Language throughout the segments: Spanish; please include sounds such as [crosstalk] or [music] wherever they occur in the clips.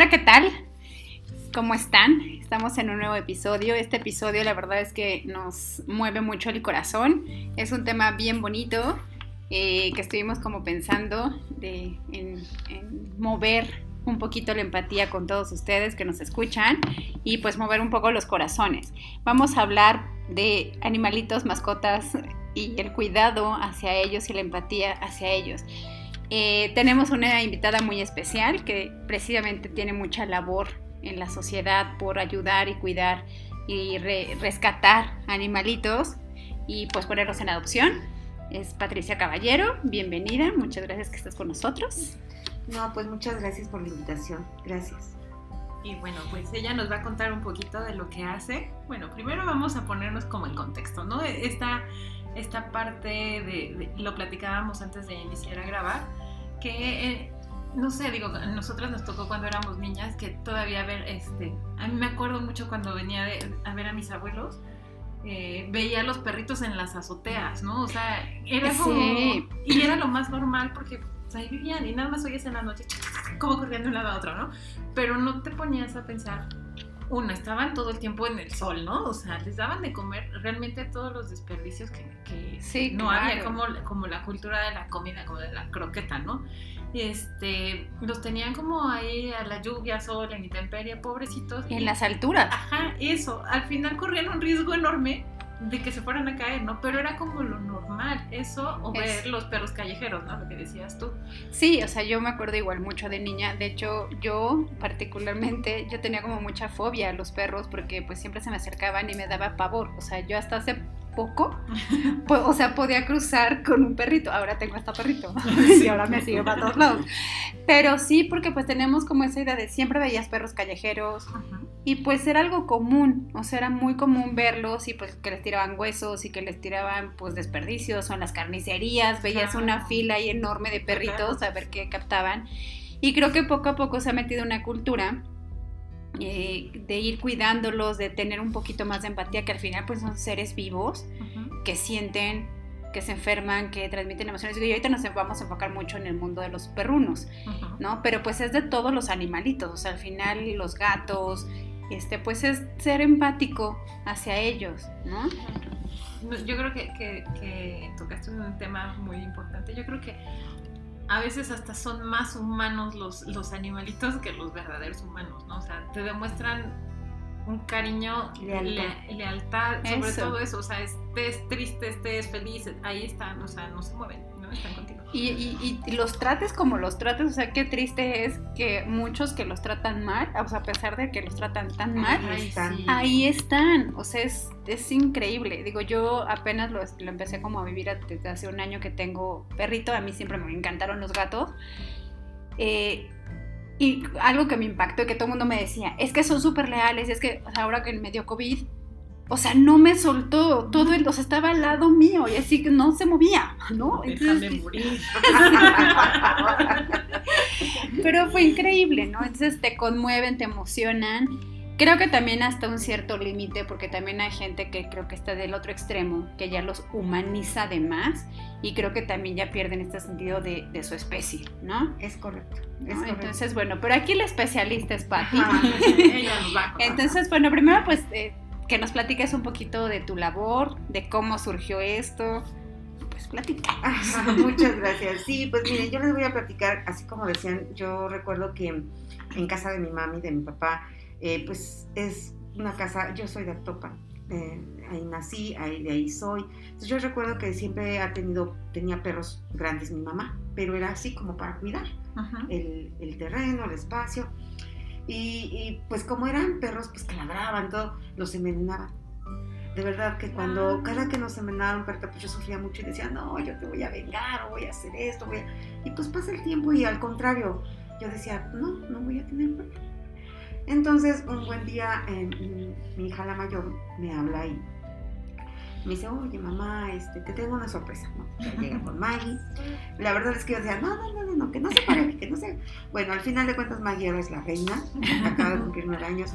Hola, ¿qué tal? ¿Cómo están? Estamos en un nuevo episodio. Este episodio la verdad es que nos mueve mucho el corazón. Es un tema bien bonito eh, que estuvimos como pensando de, en, en mover un poquito la empatía con todos ustedes que nos escuchan y pues mover un poco los corazones. Vamos a hablar de animalitos, mascotas y el cuidado hacia ellos y la empatía hacia ellos. Eh, tenemos una invitada muy especial que precisamente tiene mucha labor en la sociedad por ayudar y cuidar y re rescatar animalitos y pues ponerlos en adopción. Es Patricia Caballero, bienvenida, muchas gracias que estás con nosotros. No, pues muchas gracias por la invitación, gracias. Y bueno, pues ella nos va a contar un poquito de lo que hace. Bueno, primero vamos a ponernos como en contexto, ¿no? Esta, esta parte de, de lo platicábamos antes de iniciar a grabar, que eh, no sé, digo, a nosotras nos tocó cuando éramos niñas que todavía ver, este, a mí me acuerdo mucho cuando venía de, a ver a mis abuelos, eh, veía a los perritos en las azoteas, ¿no? O sea, era como, Sí. y era lo más normal porque pues, ahí vivían y nada más oías en la noche como corriendo de un lado a otro, ¿no? Pero no te ponías a pensar, una, estaban todo el tiempo en el sol, ¿no? O sea, les daban de comer realmente todos los desperdicios que, que Sí, no claro. había, como, como la cultura de la comida, como de la croqueta, ¿no? Este, los tenían como ahí a la lluvia, sol, en intemperie, pobrecitos. En y- las alturas. Ajá, eso. Al final corrían un riesgo enorme de que se fueran a caer, ¿no? Pero era como lo normal, eso, o Es- ver los perros callejeros, ¿no? Lo que decías tú. Sí, o sea, yo me acuerdo igual mucho de niña. De hecho, yo particularmente, yo tenía como mucha fobia a los perros porque pues siempre se me acercaban y me daba pavor. O sea, yo hasta hace poco, po- o sea, podía cruzar con un perrito. Ahora tengo hasta perrito [laughs] y ahora me sigue para todos lados. Pero sí, porque pues tenemos como esa idea de siempre veías perros callejeros y pues era algo común. O sea, era muy común verlos y pues que les tiraban huesos y que les tiraban pues desperdicios o en las carnicerías. Veías Claro. una fila ahí enorme de perritos a ver qué captaban. Y creo que poco a poco se ha metido una cultura eh, de ir cuidándolos, de tener un poquito más de empatía, que al final pues son seres vivos que sienten, que se enferman, que transmiten emociones. Y ahorita nos vamos a enfocar mucho en el mundo de los perrunos, ¿no? Pero pues es de todos los animalitos, o sea, al final los gatos, este, pues es ser empático hacia ellos, ¿no? No, Yo creo que, que- que tocaste un tema muy importante. Yo creo que a veces hasta son más humanos los, los animalitos que los verdaderos humanos, ¿no? O sea, te demuestran un cariño, Lealtad. le- lealtad, sobre Eso. todo eso. O sea, estés triste, estés feliz, ahí están, o sea, no se mueven, ¿no? Están contigo. Y, y- y los trates como los trates, o sea, qué triste es que muchos que los tratan mal, o sea, a pesar de que los tratan tan mal, Ahí están. sí. ahí están, o sea, es, es increíble. Digo, yo apenas lo, lo empecé como a vivir desde hace un año que tengo perrito, a mí siempre me encantaron los gatos. Eh, y algo que me impactó y que todo el mundo me decía, es que son súper leales, es que o sea, ahora que me dio COVID, o sea, no me soltó, todo el, o sea, estaba al lado mío y así que no se movía, ¿no? Déjame Entonces, morir. [laughs] Pero fue increíble, ¿no? Entonces te conmueven, te emocionan. Creo que también hasta un cierto límite, porque también hay gente que creo que está del otro extremo, que ya los humaniza de más y creo que también ya pierden este sentido de, de su especie, ¿no? Es correcto, es ¿No? correcto. Entonces, bueno, pero aquí la especialista es Patti. [laughs] Entonces, bueno, primero pues eh, que nos platiques un poquito de tu labor, de cómo surgió esto. Pues platica. [laughs] Muchas gracias. Sí, pues miren, yo les voy a platicar, así como decían, yo recuerdo que en casa de mi mami, de mi papá, eh, pues es una casa, yo soy de Actopan, eh, ahí nací, ahí, de ahí soy. Entonces yo recuerdo que siempre ha tenido, tenía perros grandes mi mamá, pero era así como para cuidar el, el terreno, el espacio. Y, y, pues como eran perros, pues que ladraban, todo, los envenenaban. De verdad que cuando cada que nos envenenaron perrito, pues yo sufría mucho y decía, no, yo te voy a vengar, o voy a hacer esto, voy a... Y pues pasa el tiempo y al contrario, yo decía, no, no voy a tener perro. Entonces, un buen día, eh, mi hija la mayor me habla y me dice, oye mamá, este, te tengo una sorpresa, ¿no? Llega con Maggie. La verdad es que yo decía, no, no, no, no, no, que no se pare, que no se... Bueno, al final de cuentas Maggie ahora es la reina, acaba de cumplir nueve años.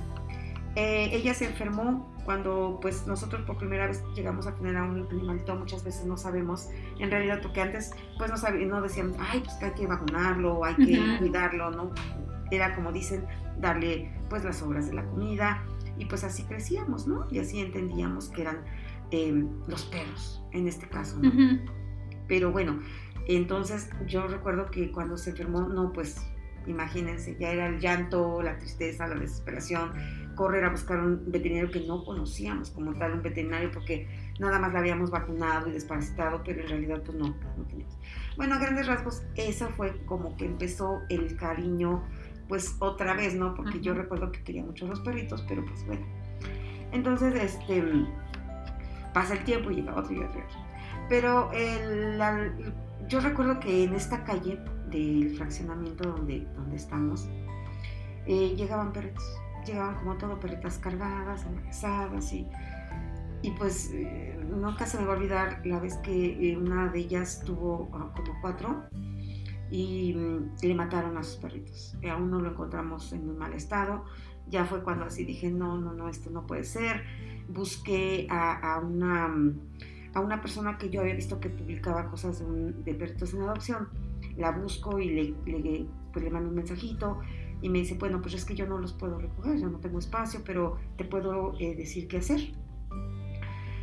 Eh, ella se enfermó cuando pues nosotros por primera vez llegamos a tener a un animalito, muchas veces no sabemos, en realidad porque antes pues no, sabíamos, no decíamos, ay, pues que hay que vacunarlo, hay que cuidarlo, ¿no? Era como dicen, darle pues las sobras de la comida y pues así crecíamos, ¿no? Y así entendíamos que eran eh, los perros, en este caso, ¿no? Pero bueno, entonces yo recuerdo que cuando se enfermó, no, pues imagínense, ya era el llanto, la tristeza, la desesperación, correr a buscar un veterinario que no conocíamos como tal, un veterinario, porque nada más la habíamos vacunado y desparasitado, pero en realidad pues no, no teníamos. Bueno, a grandes rasgos, esa fue como que empezó el cariño, pues otra vez, ¿no? Porque yo recuerdo que quería mucho los perritos, pero pues bueno. Entonces, este, pasa el tiempo y llega otro y otro y otro. Pero el- la- yo recuerdo que en esta calle del fraccionamiento donde, donde estamos, eh, llegaban perritos. Llegaban como todo, perritas cargadas, embarazadas y, y pues eh, nunca se me va a olvidar la vez que eh, una de ellas tuvo ah, como cuatro y mm, le mataron a sus perritos. Y aún no lo encontramos en un mal estado. Ya fue cuando así dije, no, no, no, esto no puede ser. Busqué a, a una, mm, a una persona que yo había visto que publicaba cosas de, un- de perritos en adopción. La busco y le, le, pues, le mando un mensajito y me dice, bueno, pues es que yo no los puedo recoger, yo no tengo espacio, pero te puedo eh, decir qué hacer.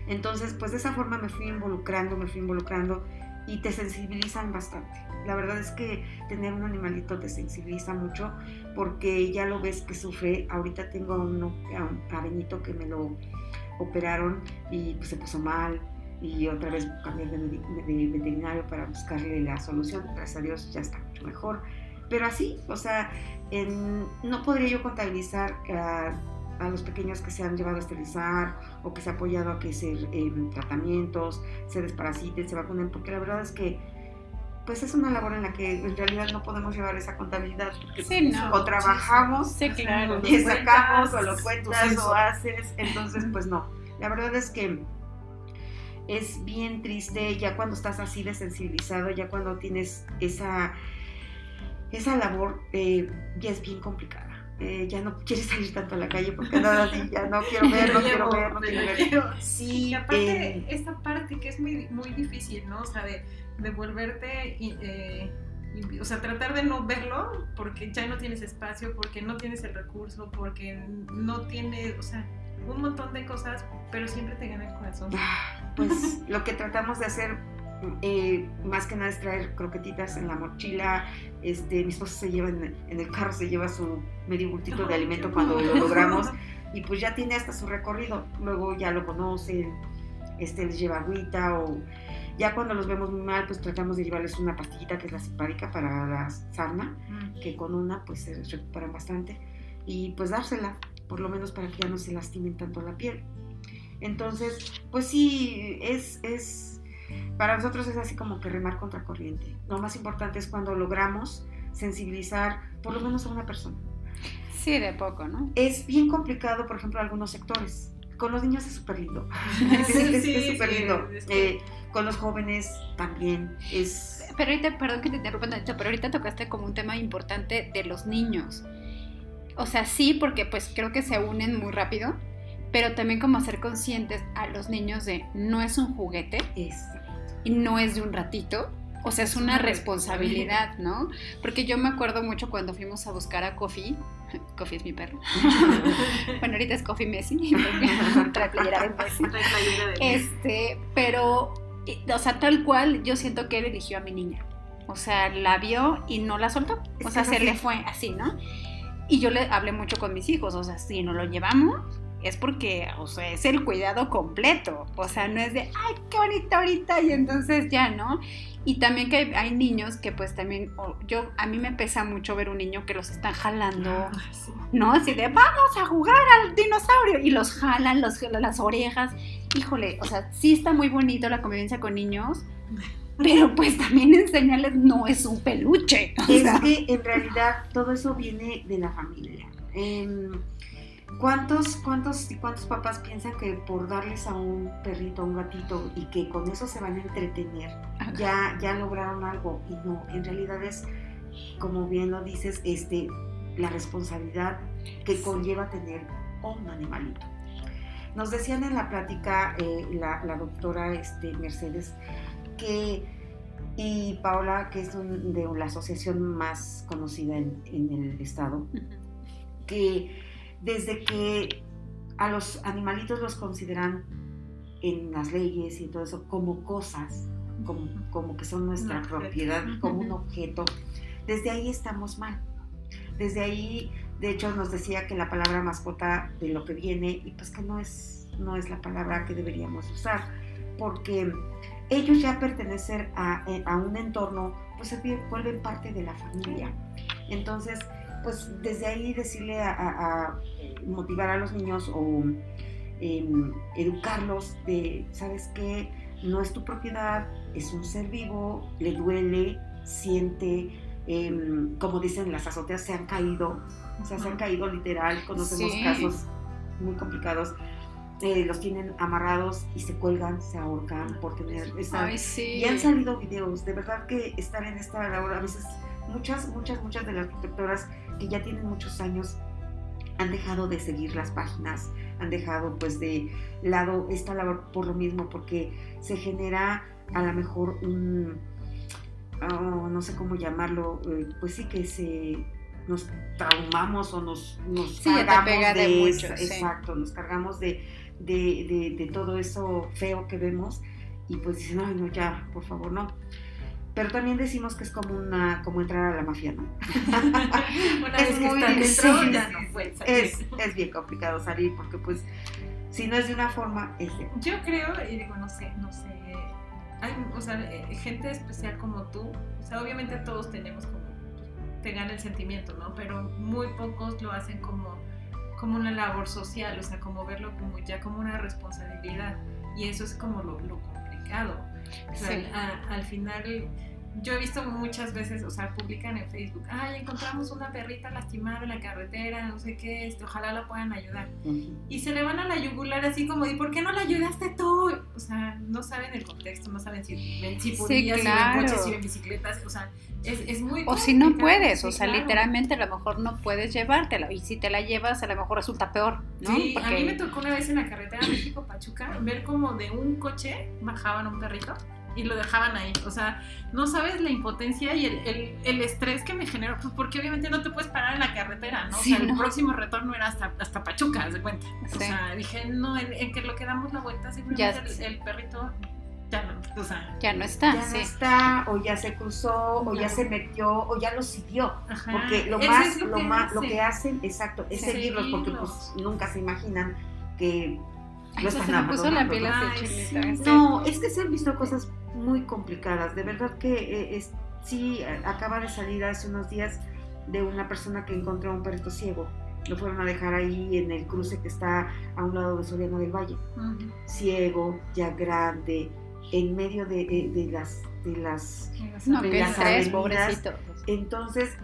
Entonces, pues de esa forma me fui involucrando, me fui involucrando y te sensibilizan bastante. La verdad es que tener un animalito te sensibiliza mucho porque ya lo ves que sufre. Ahorita tengo a, un- a Benito que me lo operaron y pues, se puso mal y otra vez cambié de, veterinario para buscarle la solución. Gracias a Dios ya está mucho mejor. Pero así, o sea, no podría yo contabilizar a, a los pequeños que se han llevado a esterilizar o que se ha apoyado a que se eh, tratamientos, se desparasiten, se vacunen, porque la verdad es que pues es una labor en la que en realidad no podemos llevar esa contabilidad porque Sí, no. o trabajamos Sí, claro. Y sacamos cuentas, o lo cuentas o haces, entonces pues no. La verdad es que es bien triste ya cuando estás así de sensibilizado, ya cuando tienes esa, esa labor, eh, ya es bien complicada. Eh, ya no quieres salir tanto a la calle porque nada así, ya no quiero ver, no [laughs] quiero ver, no quiero ver. [laughs] Sí, Y aparte, eh, esta parte que es muy, muy difícil, ¿no? O sea, de, de volverte, y, eh, o sea, tratar de no verlo porque ya no tienes espacio, porque no tienes el recurso, porque no tienes, o sea, un montón de cosas, pero siempre te gana el corazón. Ah, Pues lo que tratamos de hacer eh, más que nada es traer croquetitas en la mochila. Este, mi esposo se lleva en, en el carro, se lleva su medio bultito de alimento cuando lo logramos [laughs] y pues ya tiene hasta su recorrido. Luego ya lo conocen, este, les lleva agüita o ya cuando los vemos muy mal pues tratamos de llevarles una pastillita que es la simpárica para la sarna, Mm. que con una pues se recuperan bastante y pues dársela, por lo menos para que ya no se lastimen tanto la piel. Entonces, pues sí, es, es, para nosotros es así como que remar contra corriente. Lo más importante es cuando logramos sensibilizar por lo menos a una persona. Sí, de poco, ¿no? Es bien complicado, por ejemplo, algunos sectores. Con los niños es súper lindo. [laughs] Sí, es- sí, súper sí, lindo. Eh, con los jóvenes también es... Pero ahorita, perdón que te interrumpa, pero ahorita tocaste como un tema importante de los niños. O sea, sí, porque pues creo que se unen muy rápido, pero también como hacer conscientes a los niños de no es un juguete y no es de un ratito. O sea, es una responsabilidad, ¿no? Porque yo me acuerdo mucho cuando fuimos a buscar a Coffee. Coffee [laughs] es mi perro. [laughs] Bueno, ahorita es Coffee Messi, [laughs] trae playera de Messi. Este, pero, o sea, tal cual yo siento que él eligió a mi niña. O sea, la vio y no la soltó. O sea, se le fue así, ¿no? Y yo le hablé mucho con mis hijos, o sea, si no lo llevamos es porque, o sea, es el cuidado completo. O sea, no es de, ay, qué bonita ahorita y entonces ya, ¿no? Y también que hay, hay niños que pues también, yo, a mí me pesa mucho ver un niño que los están jalando. Sí. ¿no? Así de, vamos a jugar al dinosaurio. Y los jalan los, las orejas. híjole, o sea, sí está muy bonito la convivencia con niños, [laughs] pero pues también enseñarles no es un peluche. o Es que en realidad todo eso viene de la familia. Em, ¿Cuántos, cuántos, cuántos papás piensan que por darles a un perrito, a un gatito y que con eso se van a entretener, ya, ya lograron algo? Y no, en realidad es, como bien lo dices, este, la responsabilidad que conlleva tener un animalito. Nos decían en la plática eh, la, la doctora este, Mercedes que y Paola, que es un- de la asociación más conocida en, en el estado, que desde que a los animalitos los consideran en las leyes y todo eso como cosas, como, como que son nuestra objeto. propiedad, como un objeto, desde ahí estamos mal. Desde ahí, de hecho, nos decía que la palabra mascota de lo que viene, y pues que no es, no es la palabra que deberíamos usar, porque ellos ya pertenecer a, eh, a un entorno, pues se vuelven parte de la familia. Entonces, pues desde ahí decirle a, a- a motivar a los niños o em, educarlos de, ¿sabes qué? No es tu propiedad, es un ser vivo, le duele, siente, em, como dicen las azoteas, se han caído, o sea, se han caído literal, conocemos Sí. casos muy complicados. eh, los tienen amarrados y se cuelgan, se ahorcan por tener esa, Ay, sí. y han salido videos, de verdad que estar en esta labor, a veces muchas, muchas, muchas de las protectoras que ya tienen muchos años han dejado de seguir las páginas, han dejado pues de lado esta labor por lo mismo, porque se genera a lo mejor un, oh, no sé cómo llamarlo, eh, pues sí que se nos traumamos o nos, nos Sí, ya te cargamos pega de de, mucho, esa- sí. exacto, nos cargamos de, de, de- de todo eso feo que vemos y pues dicen, ay no, ya, por favor, no. Pero también decimos que es como una, como entrar a la mafia, ¿no? [laughs] Una Es vez que muy difícil, dentro, ya no salir. Es, es bien complicado salir porque pues si no es de una forma, es de Yo creo, y digo, no sé, no sé. Hay, o sea, eh, gente especial como tú, o sea, obviamente todos tenemos como, te gana el sentimiento, ¿no? Pero muy pocos lo hacen como, como una labor social, o sea, como verlo como ya como una responsabilidad. Y eso es como lo, lo complicado. Al final, yo he visto muchas veces, o sea, publican en Facebook, ay, encontramos una perrita lastimada en la carretera, no sé qué, este, ojalá la puedan ayudar Ujú. y se le van a la yugular así como, ¿y por qué no la ayudaste tú? O sea, no saben el contexto, no saben si ven si Sí, si claro. ven coches, si ven bicicletas, o sea, es, es muy O si no puedes, o sí, sea, claro. literalmente a lo mejor no puedes llevártela. Y si te la llevas, a lo mejor resulta peor, ¿no? Sí, Porque- a mí me tocó una vez en la carretera México-Pachuca ver como de un coche bajaban un perrito y lo dejaban ahí. O sea, no sabes la impotencia y el, el- el estrés que me generó, pues porque obviamente no te puedes parar en la carretera, ¿no? Sí, o sea, el no. próximo retorno era hasta, hasta Pachuca, haz de cuenta. O Sí. sea, dije, no, en, en que lo que damos la vuelta, simplemente Ya- el, el perrito ya no, o sea, ya no está, ya sí. no está, o ya se cruzó, o ya No. se metió, o ya lo siguió. ajá. Porque lo Eso más, lo, más, lo que hacen, exacto, es Sí. seguirlos, porque pues nunca se imaginan que Ay, lo se están me puso la abandonando, piel ¿no? así Ay, chinita. sí. sí. No, es que se han visto cosas muy complicadas. De verdad que eh, es, sí, acaba de salir hace unos días de una persona que encontró a un perrito ciego. Lo fueron a dejar ahí en el cruce que está a un lado de Soriano del Valle. Ciego, ya grande, en medio de, de- de las, de las... No, de qué las estrés, avenidas. pobrecito. Entonces,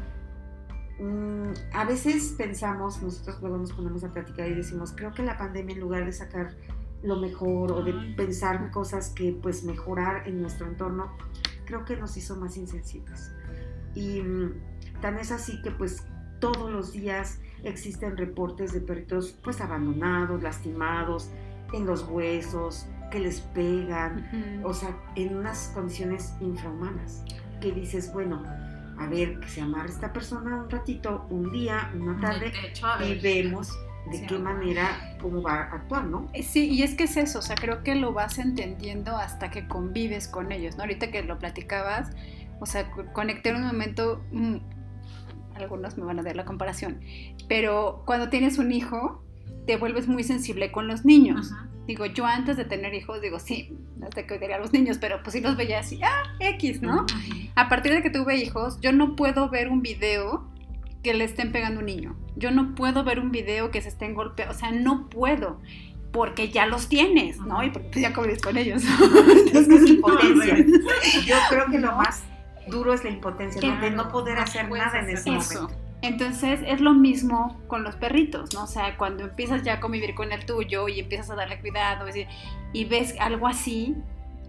mm, a veces pensamos, nosotros luego nos ponemos a platicar y decimos, creo que la pandemia en lugar de sacar lo mejor o de pensar cosas que pues mejorar en nuestro entorno, creo que nos hizo más insensibles. Y mm, tan es así que pues todos los días existen reportes de perritos pues abandonados, lastimados, en los huesos, que les pegan, Ujú. o sea, en unas condiciones infrahumanas, que dices, bueno, a ver, que se amarre esta persona un ratito, un día, una tarde, y vemos de Sí, qué manera, cómo va a actuar, ¿no? Eh, Sí, y es que es eso, o sea, creo que lo vas entendiendo hasta que convives con ellos, ¿no? Ahorita que lo platicabas, o sea, co- conecté en un momento, mm, algunos me van a dar la comparación, pero cuando tienes un hijo, te vuelves muy sensible con los niños. Ajá. Digo, yo antes de tener hijos, digo, sí, no sé qué odiaría a los niños, pero pues sí los veía así, ah, X, ¿no? A partir de que tuve hijos, yo no puedo ver un video que le estén pegando un niño. Yo no puedo ver un video que se estén golpeando, o sea, no puedo. porque ya los tienes, ¿no? Y porque ya convives con ellos. [laughs] es que es impotencia. Yo creo que lo más duro es la impotencia, ¿no? de no poder hacer nada en ese momento. Entonces es lo mismo con los perritos, ¿no? O sea, cuando empiezas ya a convivir con el tuyo y empiezas a darle cuidado es decir, y ves algo así,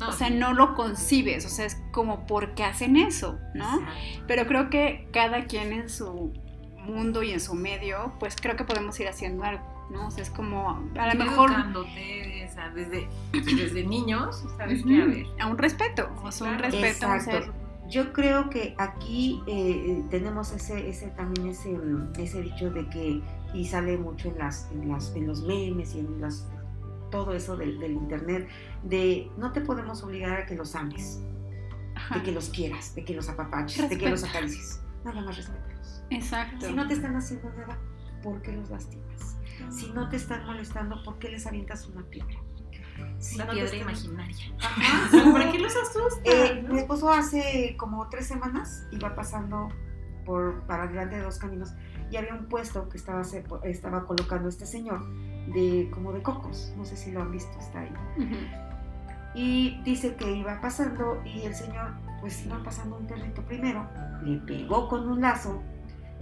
o sea, no lo concibes, o sea, es como por qué hacen eso, ¿no? Exacto. Pero creo que cada quien en su mundo y en su medio, pues creo que podemos ir haciendo algo, ¿no? O sea, es como, a lo mejor educándote, o sea, desde, [clears throat] desde niños, ¿sabes Ujú, qué? A ver. a un respeto, o sea, un claro. respeto, a un Exacto. ser Yo creo que aquí eh, tenemos ese, ese también ese, mm, ese dicho de que, y sale mucho en, las, en, las, en los memes y en las, todo eso del, del internet, de no te podemos obligar a que los ames, Ajá, de que los quieras, de que los apapaches, de que los acaricies. Nada más respétalos. Exacto. Si no te están haciendo nada, ¿por qué los lastimas? Si no te están molestando, ¿por qué les avientas una piedra? Si Una piedra imaginaria. Ajá. ¿Para qué los asustas? Eh, no? mi esposo hace como tres semanas iba pasando por para delante de dos caminos y había un puesto que estaba, estaba colocando este señor de como de cocos, no sé si lo han visto, está ahí. Y dice que iba pasando y el señor, pues iba pasando un perrito primero, le pegó con un lazo,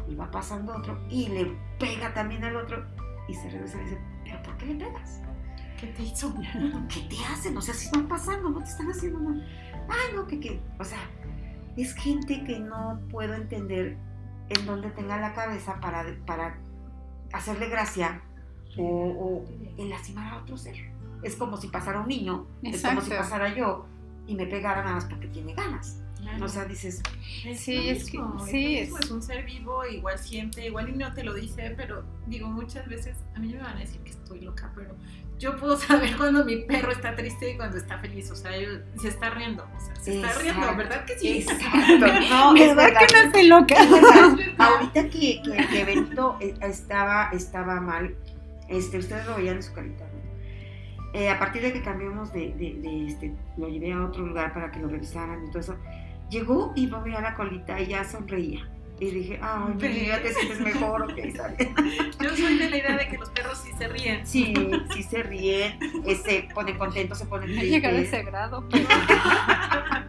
iba pasando otro y le pega también al otro y se regresa y dice, pero ¿por qué le pegas? ¿Qué te hizo? ¿Qué te hacen? O sea, si están pasando, no te están haciendo nada. Ah, no, que, que, o sea, es gente que no puedo entender en dónde tenga la cabeza para, para hacerle gracia o, o en lastimar a otro ser. Es como si pasara un niño, es como si pasara yo y me pegara nada más porque tiene ganas. O sea, dices, Es Sí, es que- sí, es- un ser vivo, igual siente, igual y no te lo dice, pero digo, muchas veces a mí me van a decir que estoy loca, pero yo puedo [laughs] saber cuando mi perro está triste y cuando está feliz, o sea, yo- se está riendo, o sea, se está riendo. ¿verdad que sí? exacto, [laughs] no, es ¿Verdad verdad. que no estoy loca? Es verdad. [laughs] Verdad. Ahorita que, que, que Benito eh, estaba, estaba mal, este, ustedes lo veían en su carita. Eh, a partir de que cambiamos de, de- de, este, lo llevé a otro lugar para que lo revisaran y todo eso, llegó y movió la colita y ya sonreía. Y dije, ay, mi vida, te sientes mejor, ok, está bien. [laughs] Yo soy de la idea de que los perros sí se ríen. Sí, sí se ríen, eh, se ponen contentos, se ponen llegado a tristes. ese grado, pero [laughs]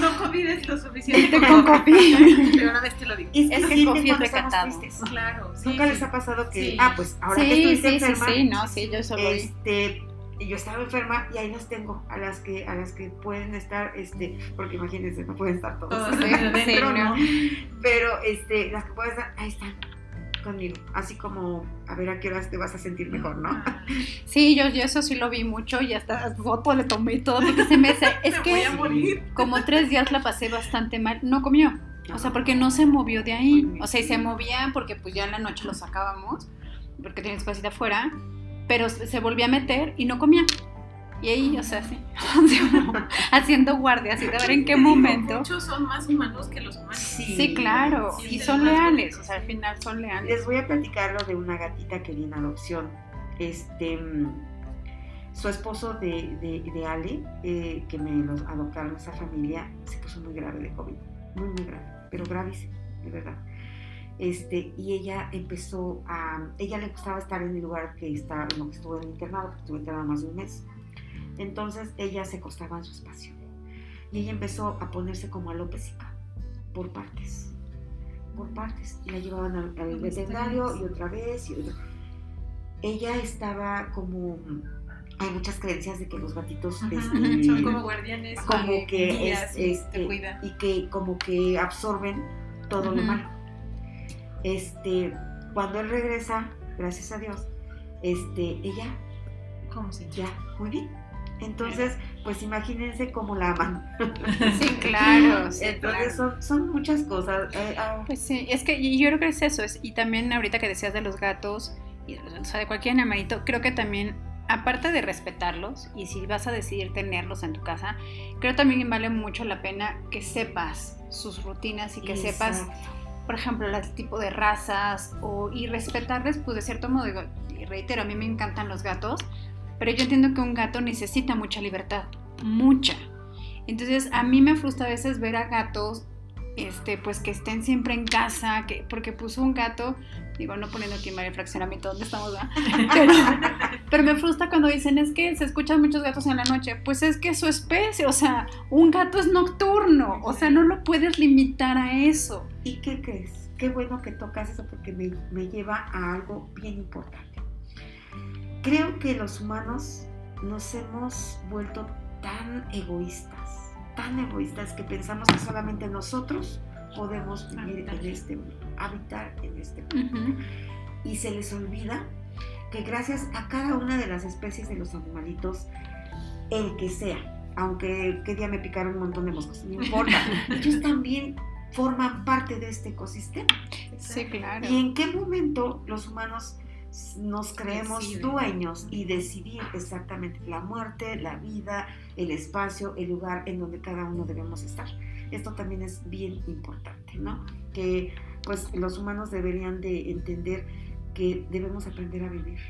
No convives lo suficiente con Cofi. [laughs] Pero una vez te lo digo. Es que Es que Cofi es recatado. tristes. Claro, sí. Nunca les sí. ha pasado que, Sí. ah, pues ahora que Sí, estuviste sí, sí, enferma, sí, no, sí, yo solo vi. Este yo estaba enferma y ahí las tengo a las que a las que pueden estar este porque imagínense no pueden estar todos Sí, [laughs] sí, ¿no? pero este las que pueden estar ahí están conmigo así como a ver a qué horas te vas a sentir mejor no Ah, [laughs] Sí, yo, yo eso sí lo vi mucho y hasta foto le tomé y todo porque se me hace, [laughs] es me que voy a morir. como tres días la pasé bastante mal, no comió, o sea, porque no se movió de ahí, o sea, y se movía porque pues ya en la noche lo sacábamos, porque tenía espacito afuera, pero se volvía a meter y no comía. Y ahí, o sea, sí, [laughs] haciendo guardia, así de ver en qué momento. Muchos son más humanos que los humanos. Sí, claro, Sí, y son leales, bonito. o sea, al final son leales. les voy a platicar lo de una gatita que vi en adopción este mm, su esposo de, de, de Ale, eh, que me los adoptaron esa familia, se puso muy grave de COVID, muy, muy grave, pero gravísimo, de verdad. Este, y ella empezó a, ella le gustaba estar en el lugar que está, en lo que estuvo en el internado, porque estuvo internada más de un mes. Entonces ella se acostaba en su espacio. Y ella empezó a ponerse como alopésica, por partes, por partes. Y la llevaban al, veterinario y otra vez. Y otra. Ella estaba como, hay muchas creencias de que los gatitos Ajá, este, Son como guardianes. como que guías es, este, te cuidan. y que como que absorben todo lo malo. Este, cuando él regresa, gracias a Dios, este, ella ¿Cómo se ya muy bien. Entonces, pues imagínense cómo la aman. [laughs] Sí, claro, sí, Entonces claro. son, son muchas cosas. Eh, ah, Pues sí, es que y yo creo que es eso, es, y también ahorita que decías de los gatos, y, o sea, de cualquier animalito, creo que también, aparte de respetarlos, y si vas a decidir tenerlos en tu casa, creo también vale mucho la pena que sepas sus rutinas y que sepas. Por ejemplo, el tipo de razas, o, y respetarles, pues de cierto modo, digo, y reitero, a mí me encantan los gatos, pero yo entiendo que un gato necesita mucha libertad, mucha. Entonces, a mí me frustra a veces ver a gatos este, pues que estén siempre en casa, que, porque pues un gato Digo, no poniendo aquí el fraccionamiento donde estamos, ¿verdad? [laughs] Pero, pero me frustra cuando dicen, es que se escuchan muchos gatos en la noche. Pues es que es su especie, o sea, un gato es nocturno, o sea, no lo puedes limitar a eso. ¿Y qué crees? Qué bueno que tocas eso porque me, me lleva a algo bien importante. Creo que los humanos nos hemos vuelto tan egoístas, tan egoístas que pensamos que solamente nosotros podemos vivir en este mundo, habitar en este mundo. Ujú. Y se les olvida que gracias a cada una de las especies de los animalitos, el que sea, aunque que día me picaron un montón de moscos, no importa, [laughs] ellos también forman parte de este ecosistema. Sí, claro. ¿Y en qué momento los humanos nos creemos Deciden. dueños y decidir exactamente la muerte, la vida, el espacio, el lugar en donde cada uno debemos estar? Esto también es bien importante, ¿no? Que pues los humanos deberían de entender que debemos aprender a vivir.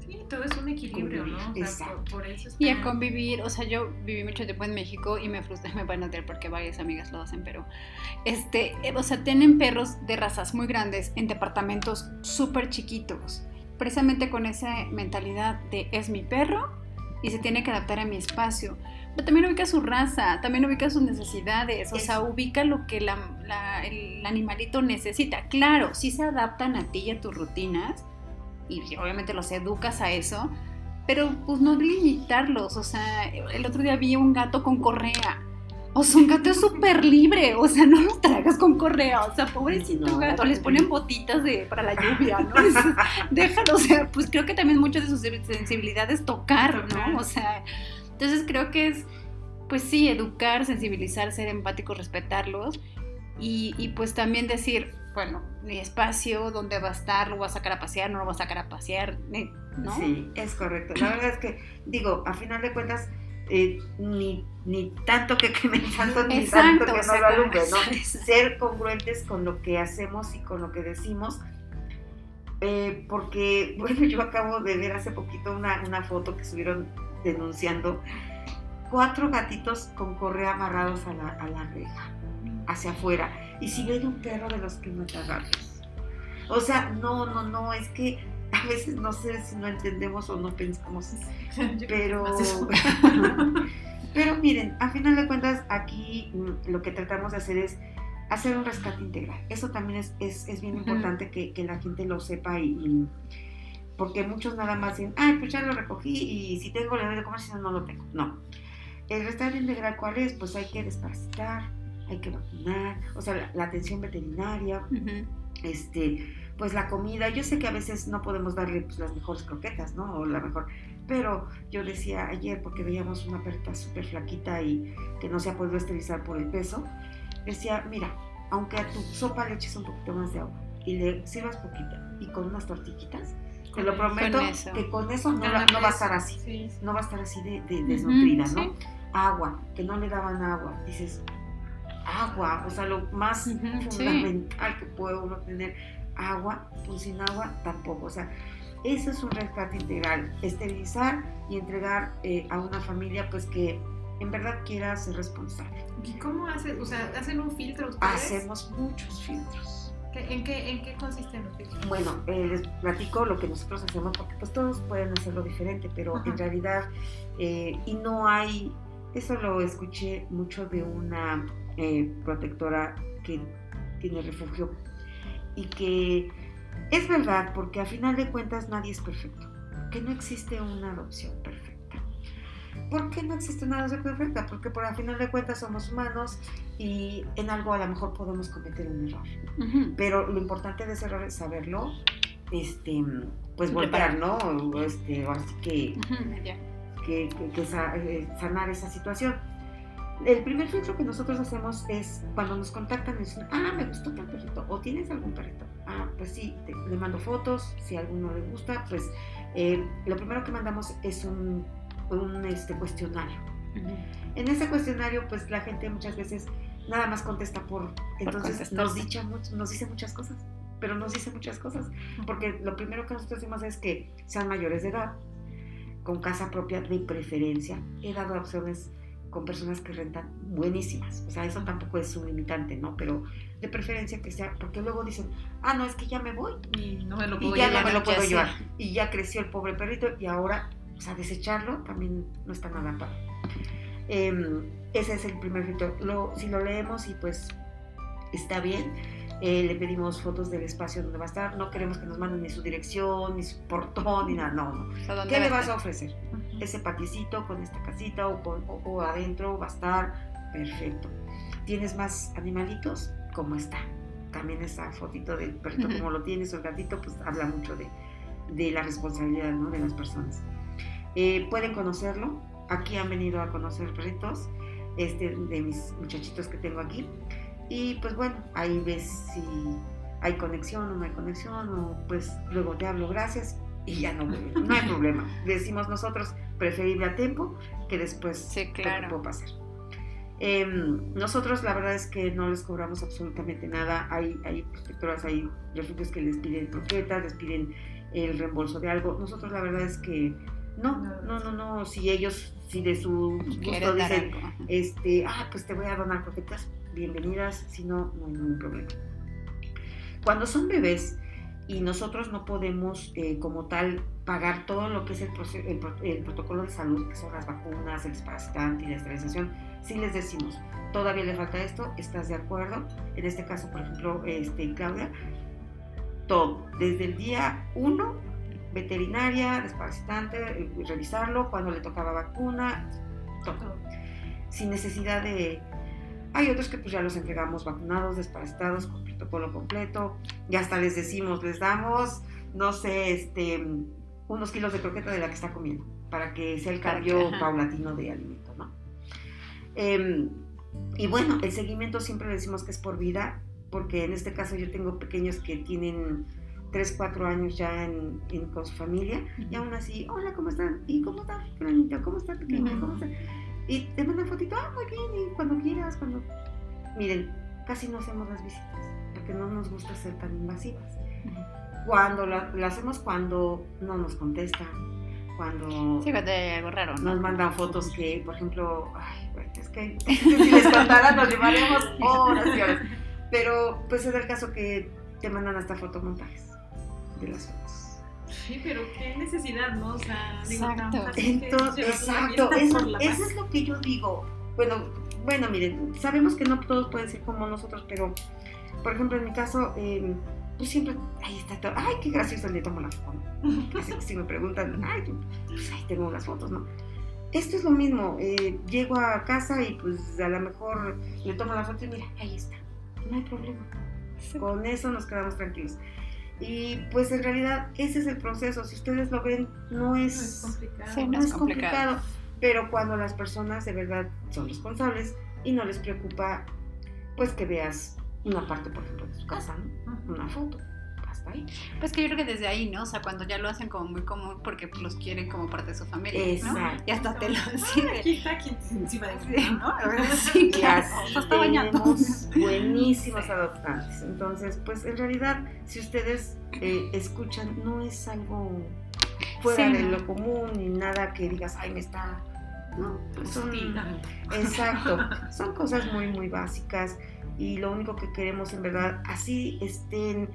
Sí, todo es un equilibrio, ¿no? O sea, por, Exacto. por eso Y a convivir, o sea, yo viví mucho tiempo en México y me frustra, [laughs] me van a entender porque varias amigas lo hacen, pero, este, eh, o sea, tienen perros de razas muy grandes en departamentos súper chiquitos, precisamente con esa mentalidad de es mi perro y se tiene que adaptar a mi espacio. Pero también ubica su raza, también ubica sus necesidades, o sea, Eso. ubica lo que la- la- el animalito necesita. Claro, sí se adaptan a ti y a tus rutinas y obviamente los educas a eso, pero pues no limitarlos, o sea, el otro día vi un gato con correa. O sea, un gato es súper libre, o sea, no lo tragas con correa, o sea, pobrecito No. gato, les ponen botitas de, para la lluvia, ¿no? Es- [laughs] déjalo, o sea, pues creo que también mucho de su sensibilidad es tocar, Tocar. ¿no? O sea, entonces creo que es, pues sí, educar, sensibilizar, ser empáticos, respetarlos y, y pues también decir, bueno, mi espacio, dónde va a estar, lo voy a sacar a pasear, no lo voy a sacar a pasear, eh, ¿no? Sí, es correcto. La verdad es que, digo, a final de cuentas, eh, ni, ni tanto que quemen tanto, ni Exacto, tanto que no lo alumbre, ¿no? [laughs] Ser congruentes con lo que hacemos y con lo que decimos. Eh, porque, [laughs] bueno, yo acabo de ver hace poquito una, una foto que subieron denunciando cuatro gatitos con correa amarrados a la, a la reja, hacia afuera. Y si ven un perro de los que agarres. O sea, no, no, no, es que a veces no sé si no entendemos o no pensamos pero, [laughs] pero miren, a final de cuentas aquí mm, lo que tratamos de hacer es hacer un rescate integral. Eso también es, es, es bien importante que, que la gente lo sepa y, y- porque muchos nada más dicen, ay, pues ya lo recogí y si tengo le doy de comer, si no, no lo tengo. No. El rescate integral, ¿cuál es? Pues hay que desparasitar, hay que vacunar, o sea, la, la atención veterinaria, este, pues la comida. Yo sé que a veces no podemos darle pues, las mejores croquetas, ¿no? O la mejor. Pero yo decía ayer, porque veíamos una perrita súper flaquita y que no se ha podido esterilizar por el peso, decía, mira, aunque a tu sopa le eches un poquito más de agua y le sirvas poquita y con unas tortillitas, te lo prometo Con que con eso no, va- no va a estar así. Sí, sí. No va a estar así de, desnutrida, ¿no? sí. Agua, que no le daban agua. Dices, agua, o sea, lo más fundamental que puede uno tener. Agua, pues sin agua tampoco. O sea, eso es un rescate integral. Esterilizar y entregar eh, a una familia, pues que en verdad quiera ser responsable. ¿Y cómo hacen? O sea, ¿hacen un filtro ustedes? Hacemos muchos filtros. ¿Qué- ¿En qué, ¿En qué filtros? Bueno, eh, les platico lo que nosotros hacemos porque pues todos pueden hacerlo diferente, pero Ajá. en realidad eh, y no hay, eso lo escuché mucho de una eh, protectora que tiene refugio y que es verdad porque a final de cuentas nadie es perfecto, que no existe una adopción perfecta. ¿Por qué no existe una adopción perfecta? Porque por a final de cuentas somos humanos y en algo a lo mejor podemos cometer un error Ujú. pero lo importante de ese error es saberlo, este, pues voltear, ¿no? Este, ahora sí que, que, que- que sa- eh, sanar esa situación. El primer filtro que nosotros hacemos es cuando nos contactan y dicen, ah, me gustó tal perrito, o tienes algún perrito. Ah, pues sí, te- le mando fotos, si a alguno le gusta, pues eh, lo primero que mandamos es un, un este, cuestionario. En ese cuestionario, pues la gente muchas veces nada más contesta por... Entonces contestarse. nos, dicha, nos dice muchas cosas, pero nos dice muchas cosas. Porque lo primero que nosotros decimos es que sean mayores de edad, con casa propia de preferencia. He dado opciones con personas que rentan buenísimas. O sea, eso tampoco es un limitante, ¿no? Pero de preferencia que sea, porque luego dicen, ah, no, es que ya me voy Y no me lo y puedo ya llevar. no me lo puedo llevar. Y ya creció el pobre perrito y ahora, o sea, desecharlo también no está nada padre. Em, ese es el primer rito. Lo, si lo leemos y pues está bien, eh, le pedimos fotos del espacio donde va a estar. No queremos que nos manden ni su dirección, ni su portón, ni nada. No, no. O sea, ¿dónde ¿Qué va le vas a ofrecer? Ujú. ese patiecito con esta casita o, con- o- o adentro va a estar perfecto. ¿Tienes más animalitos? ¿Cómo está? También esa fotito del perrito, Ujú. como lo tienes, o el gatito, pues habla mucho de, de la responsabilidad ¿no? de las personas. Eh, pueden conocerlo. Aquí han venido a conocer perritos este, de mis muchachitos que tengo aquí. Y pues bueno, ahí ves si hay conexión o no hay conexión, o pues luego te hablo gracias y ya no. No hay problema. [laughs] Decimos nosotros preferible a tiempo que después Sí, claro. puede pasar. Em, nosotros la verdad es que no les cobramos absolutamente nada. Hay, hay protectoras, hay refugios que les piden croquetas, les piden el reembolso de algo. Nosotros la verdad es que no, no, no, no. Si ellos, si de su gusto dicen, este, ah, pues te voy a donar croquetas, bienvenidas, si no, no hay ningún problema. Cuando son bebés y nosotros no podemos eh, como tal pagar todo lo que es el, protocolo de salud, que son las vacunas, el desparasitante y la esterilización, sí les decimos, todavía le falta esto, ¿estás de acuerdo? En este caso, por ejemplo, este, Claudia, todo, desde el día 1, veterinaria, desparasitante, revisarlo, cuando le tocaba vacuna, todo. Sin necesidad de... Hay otros que pues ya los entregamos vacunados, desparasitados, con protocolo completo, y hasta les decimos, les damos, no sé, este, unos kilos de croqueta de la que está comiendo, para que sea el que, cambio paulatino de alimento, ¿no? Em, y bueno, el seguimiento siempre decimos que es por vida, porque en este caso yo tengo pequeños que tienen 3, 4 años ya en- en- con su familia, y aún así, hola, ¿cómo están? ¿Y cómo está, fulanito? ¿Cómo está, pequeña? ¿Cómo está? Y te mandan fotito, ah, muy bien, y cuando quieras, cuando... Miren, casi no hacemos las visitas, porque no nos gusta ser tan invasivas. Cuando la, la hacemos cuando no nos contestan, cuando Sí, cuando hay algo raro, ¿no? nos mandan fotos que, por ejemplo, ay, bueno, es que, [laughs] es que si les contara nos llevaríamos horas y horas. [laughs] Pero pues es el caso que te mandan hasta fotomontajes de las fotos. Sí, pero qué necesidad, ¿no? O sea, digo, Exacto. Entonces, exacto, eso, eso es lo que yo digo. Bueno, bueno, miren, sabemos que no todos pueden ser como nosotros, pero por ejemplo, en mi caso, eh, pues siempre, ahí está todo, ay, qué gracioso le tomo la foto. [laughs] Así que si me preguntan, ay, pues ahí tengo las fotos, ¿no? Esto es lo mismo, eh, llego a casa y pues a lo mejor le tomo la foto y mira, ahí está, no hay problema. Con eso nos quedamos tranquilos. Y pues en realidad ese es el proceso, si ustedes lo ven, no No es, es complicado. Sí, no es es complicado. complicado. pero cuando las personas de verdad son responsables y no les preocupa, pues que veas una parte, por ejemplo, de su casa, ¿no? Una foto, Pues que yo creo que desde ahí, ¿no? O sea, cuando ya lo hacen como muy común porque pues, los quieren como parte de su familia, ¿no? Exacto. Y hasta te lo Ah, deciden. Aquí está, aquí encima de Sí, ¿no? [laughs] Sí, Y claro. así Se está bañando. buenísimos Sí. adoptantes. Entonces, pues en realidad, si ustedes eh, escuchan, no es algo fuera Sí, de no. lo común ni nada que digas, ay, me está... No, pues son... Exacto, [laughs] son cosas muy, muy básicas y lo único que queremos en verdad, así estén,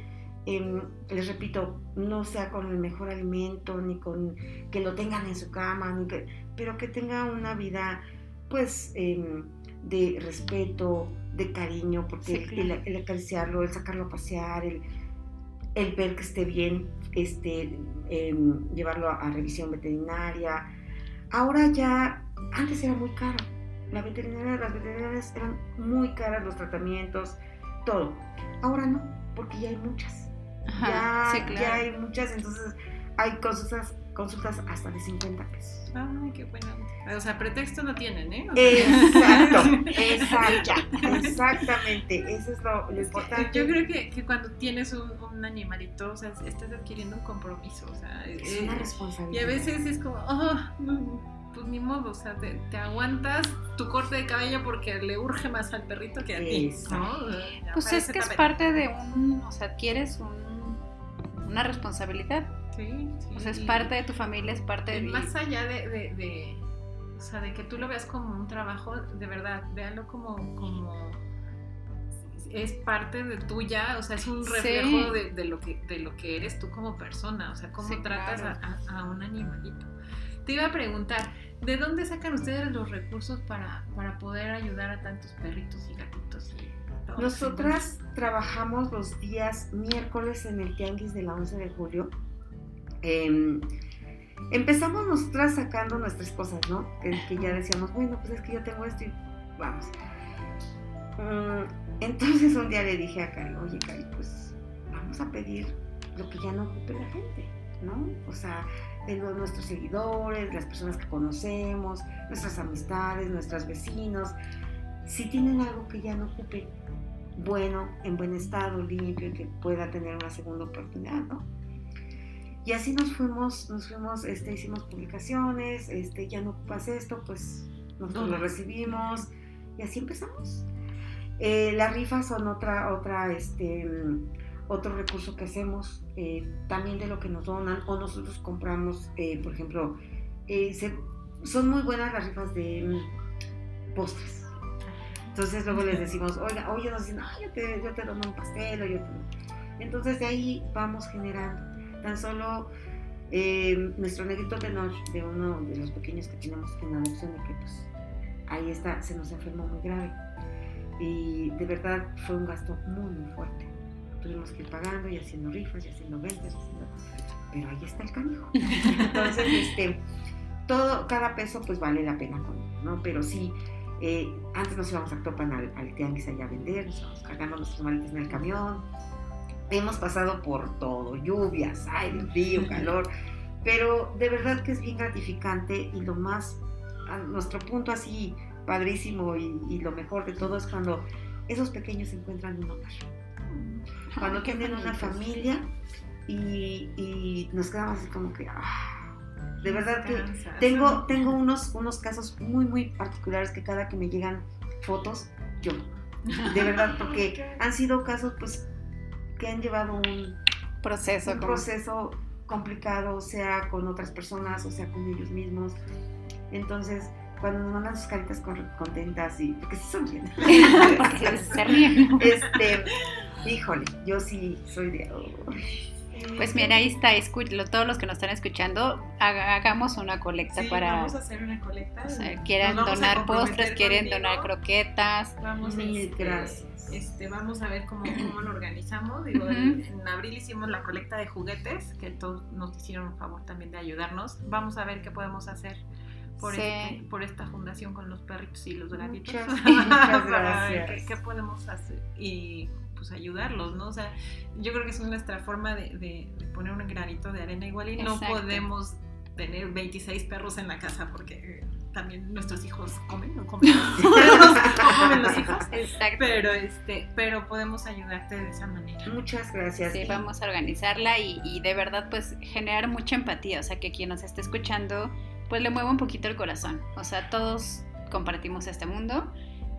em, les repito, no sea con el mejor alimento, ni con que lo tengan en su cama, ni que, pero que tenga una vida pues em, de respeto, de cariño, porque Sí, el- claro. el, el acariciarlo, el sacarlo a pasear, el, el ver que esté bien, este, em, llevarlo a, a revisión veterinaria. Ahora ya, antes era muy caro. La veterinaria, las veterinarias eran muy caras los tratamientos, todo. Ahora no, porque ya hay muchas. Ajá, ya, sí, ya claro. hay muchas, entonces hay consultas, consultas hasta de 50 pesos. Ay, qué buena. O sea, pretexto no tienen, ¿eh? O sea, Exacto, [laughs] exacto, [laughs] exactamente. Eso es lo, lo es que importante. yo creo que, que cuando tienes un, un animalito, o sea, estás adquiriendo un compromiso, o sea, es una eh, y responsabilidad. a veces es como, oh, no, pues ni modo, o sea, te, te aguantas tu corte de cabello porque le urge más al perrito que a ti. ¿no? Ya Pues es que es parte de un, o sea, adquieres un, una responsabilidad. Sí, sí. O sea, es y- parte de tu familia, es parte y de... más allá de, de, de- o sea, de que tú lo veas como un trabajo, de verdad, véalo como, como es parte de tuya, o sea, es un reflejo de, lo que, de lo que eres tú como persona, o sea, cómo tratas a, un animalito. Te iba a preguntar, ¿de dónde sacan ustedes los recursos para, para poder ayudar a tantos perritos y gatitos? Nosotras trabajamos los días miércoles en el Tianguis de la 11 de julio. Em, empezamos nosotras sacando nuestras cosas, ¿no? Que, que, ya decíamos, bueno, pues es que yo tengo esto y vamos. Mm, entonces un día le dije a Cari, oye Cari, pues vamos a pedir lo que ya no ocupe la gente, ¿no? O sea, de los, nuestros seguidores, las personas que conocemos, nuestras amistades, nuestros vecinos, si tienen algo que ya no ocupe bueno, en buen estado, limpio y que pueda tener una segunda oportunidad, ¿no? Y así nos fuimos, nos fuimos, este, hicimos publicaciones, este, ya no ocupas esto, pues nosotros lo recibimos y así empezamos. Eh, las rifas son otra, otra, este, otro recurso que hacemos, eh, también de lo que nos donan, o nosotros compramos, eh, por ejemplo, son muy buenas las rifas de mm, postres. Entonces luego les decimos, oiga, oye, nos dicen, yo te, yo te dono un pastel, o yo te... Entonces de ahí vamos generando. Tan solo nuestro negrito de noche, de uno de los pequeños que tenemos en adopción y que pues ahí está, se nos enfermó muy grave y de verdad fue un gasto muy, muy fuerte. Tuvimos que ir pagando y haciendo rifas y haciendo ventas, pero ahí está el canijo. [laughs] Entonces, este, todo, cada peso pues vale la pena ¿no? Pero sí, eh, antes nos íbamos a Topan al, al tianguis allá a vender, nos íbamos cargando nuestros maletes en el camión. Hemos pasado por todo, lluvias, aire, frío, [laughs] calor, pero de verdad que es bien gratificante y lo más, a nuestro punto así padrísimo y, lo mejor de todo es cuando esos pequeños se encuentran un hogar. Cuando tienen una familia y, nos quedamos así como que... Ah, de verdad que tengo, tengo unos, unos casos muy, muy particulares que cada que me llegan fotos, yo. De verdad, [laughs] porque han sido casos pues que han llevado un proceso, un proceso complicado, sea con otras personas, o sea con ellos mismos. Entonces, cuando nos mandan sus caritas contentas y porque sí son bien. [laughs] se ríen. Este, híjole, yo sí soy de pues mira, ahí está, todos los que nos están escuchando, hagamos una colecta sí, para... Vamos a hacer una colecta. O sea, quieren donar postres, quieren donar croquetas. Vamos Mil este, gracias. Este, vamos a ver cómo, cómo lo organizamos. Digo, en, en, abril hicimos la colecta de juguetes, que todos nos hicieron un favor también de ayudarnos. Vamos a ver qué podemos hacer por, este, por esta fundación con los perritos y los gatitos. Muchas, [laughs] gracias. qué, podemos hacer y pues ayudarlos, ¿no? O sea, yo creo que es nuestra forma de, poner un granito de arena igual y no podemos tener 26 perros en la casa porque también nuestros hijos comen, no comen, [laughs] [laughs] comen los hijos. Exacto. Pero, este, pero podemos ayudarte de esa manera. Muchas gracias. Sí, vamos a organizarla y, y de verdad pues generar mucha empatía, o sea que quien nos esté escuchando pues le mueve un poquito el corazón. O sea, todos compartimos este mundo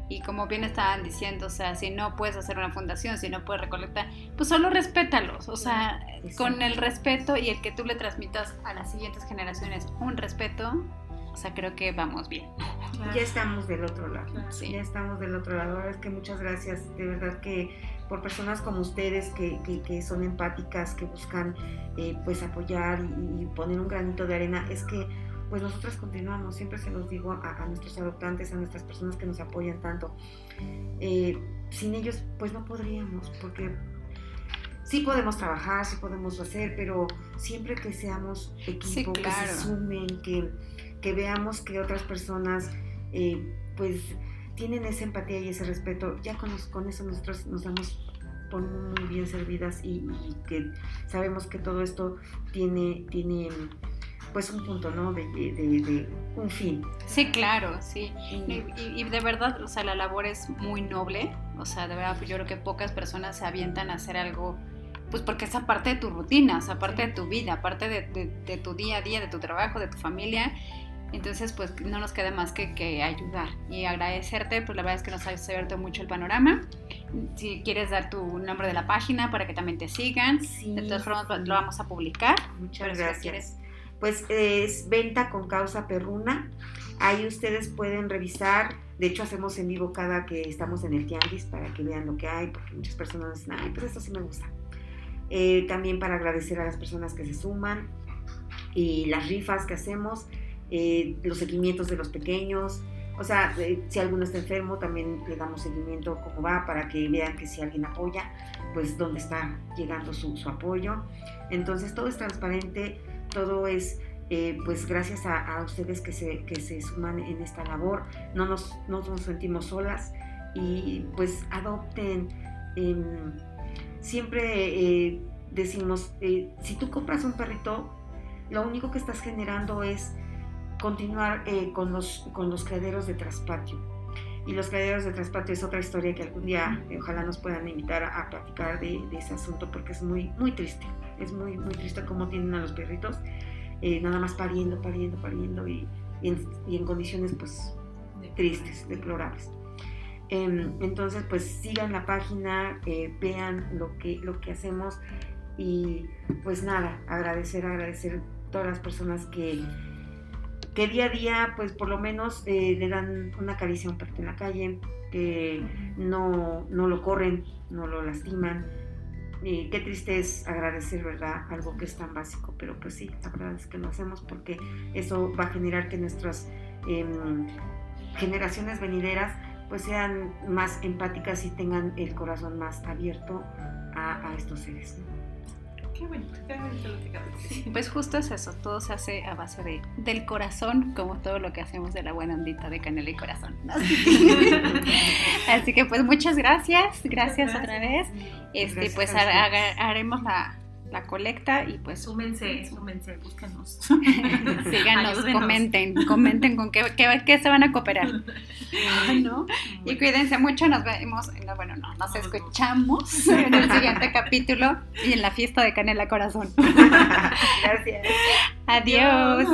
y como bien estaban diciendo, o sea, si no puedes hacer una fundación, si no puedes recolectar, pues solo respétalos, o sea, con el respeto y el que tú le transmitas a las siguientes generaciones un respeto, o sea, creo que vamos bien. Ya estamos del otro lado, ya estamos del otro lado. Ahora es que muchas gracias, de verdad que por personas como ustedes que, que, son empáticas, que buscan eh, pues apoyar y, y poner un granito de arena, es que pues nosotros continuamos, siempre se los digo a, nuestros adoptantes, a nuestras personas que nos apoyan tanto. Eh, sin ellos, pues no podríamos, porque sí podemos trabajar, sí podemos hacer, pero siempre que seamos equipo, que se sumen, que, que, veamos que otras personas, eh, pues tienen esa empatía y ese respeto, ya con, con eso nosotros nos damos por muy bien servidas y, y, que sabemos que todo esto tiene, tiene pues un punto, ¿no? De, de, un fin. Sí, claro, sí. Y, de verdad, o sea, la labor es muy noble. O sea, de verdad, yo creo que pocas personas se avientan a hacer algo, pues porque es aparte de tu rutina, sea, aparte de tu vida, aparte de, tu día a día, de tu trabajo, de tu familia. Entonces, pues no nos queda más que, que, ayudar y agradecerte, pues la verdad es que nos ha abierto mucho el panorama. Si quieres dar tu nombre de la página para que también te sigan, de todas formas lo vamos a publicar. Muchas gracias. Pues es venta con causa perruna. Ahí ustedes pueden revisar. De hecho, hacemos en vivo cada que estamos en el tianguis para que vean lo que hay, porque muchas personas dicen, ay, pues esto sí me gusta. Eh, también para agradecer a las personas que se suman y las rifas que hacemos, eh, los seguimientos de los pequeños. O sea, eh, si alguno está enfermo, también le damos seguimiento cómo va para que vean que si alguien apoya, pues dónde está llegando su, su apoyo. Entonces, todo es transparente, todo es pues gracias a, ustedes que se, que se suman en esta labor, no nos, no nos sentimos solas y pues adopten. Em, siempre eh, decimos, eh, si tú compras un perrito, lo único que estás generando es continuar eh, con, los, con los criaderos de traspatio. Y los criaderos de traspatio es otra historia que algún día ojalá nos puedan invitar a, platicar de, ese asunto porque es muy, muy triste. Es muy, muy triste cómo tienen a los perritos nada más pariendo, pariendo, pariendo y, y, en, condiciones pues tristes, deplorables. Em, entonces, pues sigan la página, eh, vean lo que, lo que hacemos y pues nada, agradecer, agradecer a todas las personas que, que día a día, pues por lo menos eh, le dan una caricia a un perro en la calle, que no, no lo corren, no lo lastiman. Y qué triste es agradecer, ¿verdad? Algo que es tan básico, pero pues sí, la verdad es que lo hacemos porque eso va a generar que nuestras em, generaciones venideras pues sean más empáticas y tengan el corazón más abierto a, estos seres. Qué bonito, qué bonito lo que Pues justo es eso, todo se hace a base de, del corazón, como todo lo que hacemos de la buena ondita de canela y corazón. [laughs] Así que pues muchas gracias, gracias, otra vez. Este, pues haremos la, la colecta y pues... Súmense, [laughs] súmense, búsquenos. [laughs] Síganos, comenten, comenten con qué, qué, se van a cooperar. ¿no? Y cuídense mucho, nos vemos, bueno, no, nos escuchamos [laughs] en el siguiente capítulo y en la fiesta de Canela Corazón. Gracias. Adiós.